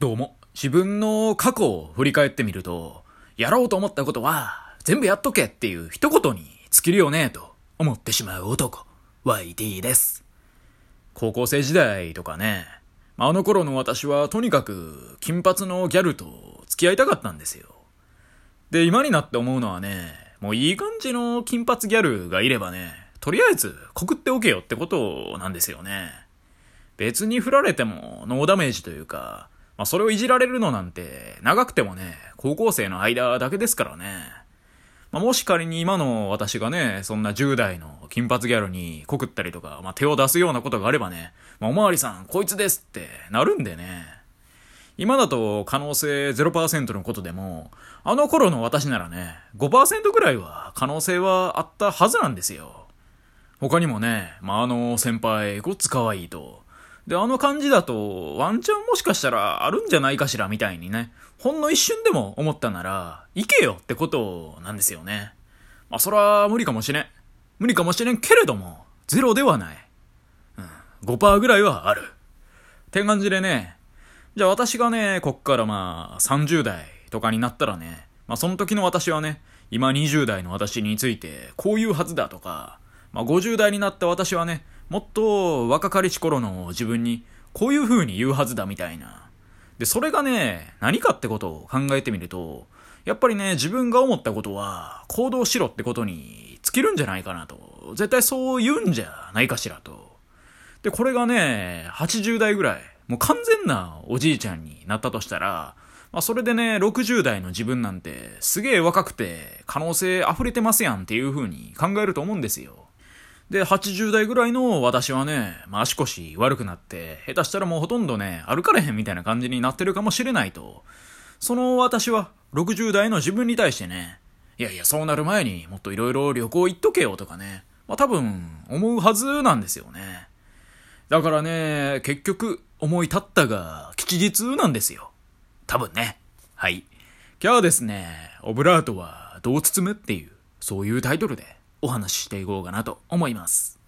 どうも、自分の過去を振り返ってみると、やろうと思ったことは、全部やっとけっていう一言に尽きるよね、と思ってしまう男、YT です。高校生時代とかね、あの頃の私はとにかく金髪のギャルと付き合いたかったんですよ。で、今になって思うのはね、もういい感じの金髪ギャルがいればね、とりあえず告っておけよってことなんですよね。別に振られてもノーダメージというか、まあ、それをいじられるのなんて、長くてもね、高校生の間だけですからね。まあ、もし仮に今の私がね、そんな10代の金髪ギャルに告ったりとか、まあ、手を出すようなことがあればね、まあ、おまわりさん、こいつですってなるんでね。今だと可能性0%のことでも、あの頃の私ならね、5%ぐらいは可能性はあったはずなんですよ。他にもね、まあ、あの先輩、ごっつ可愛いと、で、あの感じだと、ワンチャンもしかしたらあるんじゃないかしらみたいにね、ほんの一瞬でも思ったなら、行けよってことなんですよね。まあ、そら無理かもしれん。無理かもしれんけれども、ゼロではない。うん、5%ぐらいはある。って感じでね、じゃあ私がね、こっからまあ、30代とかになったらね、まあその時の私はね、今20代の私について、こういうはずだとか、まあ50代になった私はね、もっと若かりし頃の自分にこういう風に言うはずだみたいな。で、それがね、何かってことを考えてみると、やっぱりね、自分が思ったことは行動しろってことに尽きるんじゃないかなと。絶対そう言うんじゃないかしらと。で、これがね、80代ぐらい、もう完全なおじいちゃんになったとしたら、まあそれでね、60代の自分なんてすげえ若くて可能性溢れてますやんっていう風に考えると思うんですよ。で、80代ぐらいの私はね、まあ、足腰悪くなって、下手したらもうほとんどね、歩かれへんみたいな感じになってるかもしれないと。その私は、60代の自分に対してね、いやいや、そうなる前にもっと色々旅行行っとけよとかね、まあ、多分、思うはずなんですよね。だからね、結局、思い立ったが、吉日なんですよ。多分ね。はい。今日はですね、オブラートはどう包むっていう、そういうタイトルで、お話ししていこうかなと思います。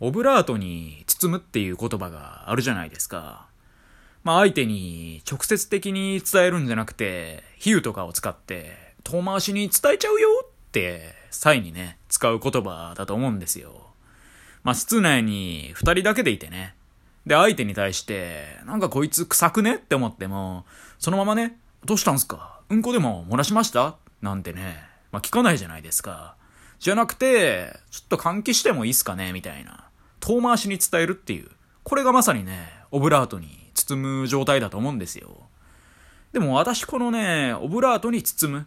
オブラートに包むっていう言葉があるじゃないですか。まあ相手に直接的に伝えるんじゃなくて、比喩とかを使って遠回しに伝えちゃうよって際にね、使う言葉だと思うんですよ。まあ室内に二人だけでいてね。で相手に対して、なんかこいつ臭くねって思っても、そのままね、どうしたんすか？うんこでも漏らしました？なんてね、まあ聞かないじゃないですか。じゃなくて、ちょっと換気してもいいっすかねみたいな。遠回しに伝えるっていう。これがまさにね、オブラートに包む状態だと思うんですよ。でも私このね、オブラートに包む。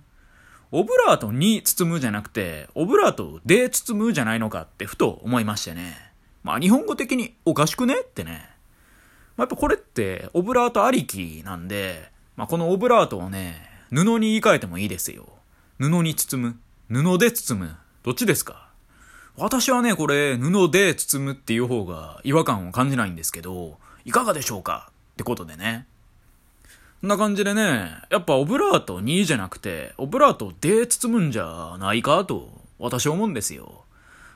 オブラートに包むじゃなくて、オブラートで包むじゃないのかってふと思いましてね。まあ日本語的におかしくねってね。まあ、やっぱこれってオブラートありきなんで、まあこのオブラートをね、布に言い換えてもいいですよ。布に包む。布で包む。どっちですか？私はね、これ、布で包むっていう方が違和感を感じないんですけど、いかがでしょうか？ってことでね。こんな感じでね、やっぱオブラート2じゃなくて、オブラートで包むんじゃないかと、私は思うんですよ。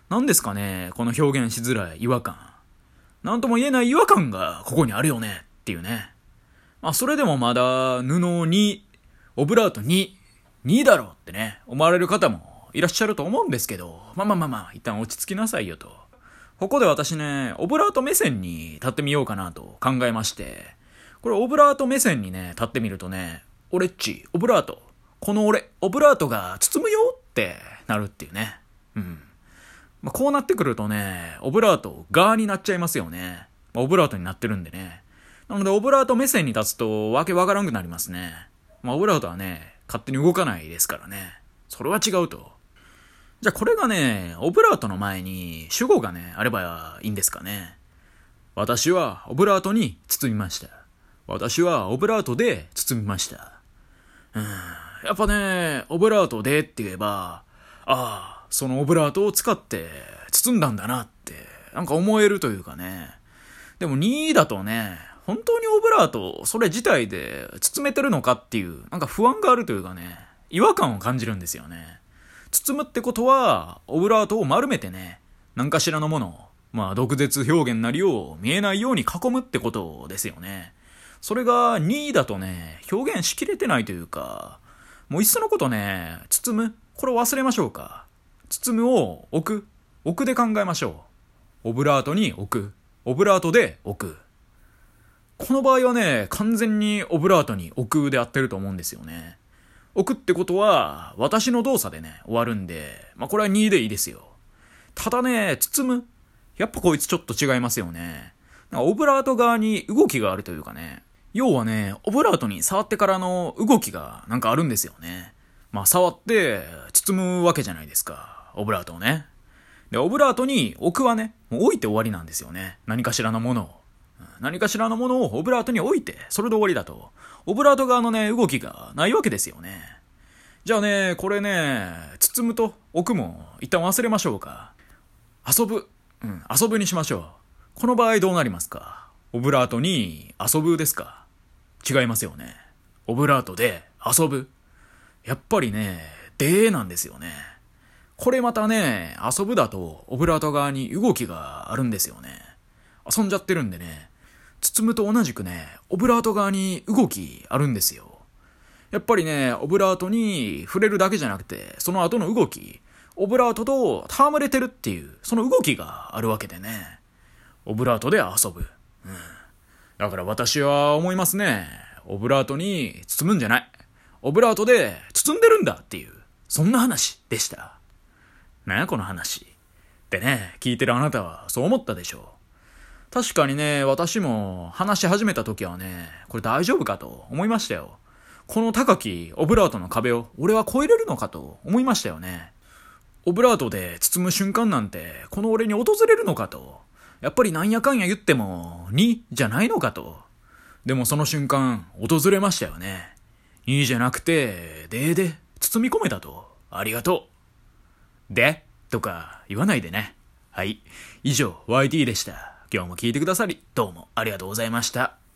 何ですかね、この表現しづらい違和感。なんとも言えない違和感がここにあるよねっていうね。まあ、それでもまだ布に、オブラート2、2だろうってね、思われる方もいらっしゃると思うんですけど、まあまあまあまあ、一旦落ち着きなさいよと。ここで私ね、オブラート目線に立ってみようかなと考えまして、これオブラート目線にね、立ってみるとね、俺っち、オブラート、この俺、オブラートが包むよってなるっていうね。うん。まあ、こうなってくるとね、オブラート側になっちゃいますよね。まあ、オブラートになってるんでね。なので、オブラート目線に立つと、わけわからんくなりますね。まあ、オブラートはね、勝手に動かないですからね。それは違うと。じゃあこれがね、オブラートの前に主語がね、あればいいんですかね。私はオブラートに包みました。私はオブラートで包みました。うん。やっぱね、オブラートでって言えば、ああ、そのオブラートを使って包んだんだなって、なんか思えるというかね。でも2だとね、本当にオブラート、それ自体で包めてるのかっていう、なんか不安があるというかね、違和感を感じるんですよね。包むってことは、オブラートを丸めてね、何かしらのもの、まあ、毒舌表現なりを見えないように囲むってことですよね。それが2位だとね、表現しきれてないというか、もういっそのことね、包むこれを忘れましょうか。包むを置く。置くで考えましょう。オブラートに置く。オブラートで置く。この場合はね、完全にオブラートに置くで合ってると思うんですよね。置くってことは、私の動作でね、終わるんで、まあこれは2でいいですよ。ただね、包む。やっぱこいつちょっと違いますよね。なんかオブラート側に動きがあるというかね。要はね、オブラートに触ってからの動きがなんかあるんですよね。まあ触って包むわけじゃないですか。オブラートをね。で、オブラートに置くはね、もう置いて終わりなんですよね。何かしらのものを。何かしらのものをオブラートに置いて、それで終わりだと。オブラート側のね、動きがないわけですよね。じゃあね、これね、包むと置くも一旦忘れましょうか。遊ぶ。うん、遊ぶにしましょう。この場合どうなりますか？オブラートに遊ぶですか？違いますよね。オブラートで遊ぶ。やっぱりね、でーなんですよね。これまたね、遊ぶだとオブラート側に動きがあるんですよね。遊んじゃってるんでね、包むと同じくね、オブラート側に動きあるんですよ。やっぱりね、オブラートに触れるだけじゃなくて、その後の動き、オブラートと戯れてるっていう、その動きがあるわけでね。オブラートで遊ぶ。うん。だから私は思いますね。オブラートに包むんじゃない。オブラートで包んでるんだっていう、そんな話でした。なやこの話。ってね、聞いてるあなたはそう思ったでしょう。確かにね、私も話し始めた時はね、これ大丈夫かと思いましたよ。この高きオブラートの壁を俺は越えれるのかと思いましたよね。オブラートで包む瞬間なんて、この俺に訪れるのかと。やっぱりなんやかんや言っても、2じゃないのかと。でもその瞬間、訪れましたよね。2じゃなくて、でで、包み込めたと。ありがとう。でとか言わないでね。はい。以上、YT でした。今日も聞いてくださり、どうもありがとうございました。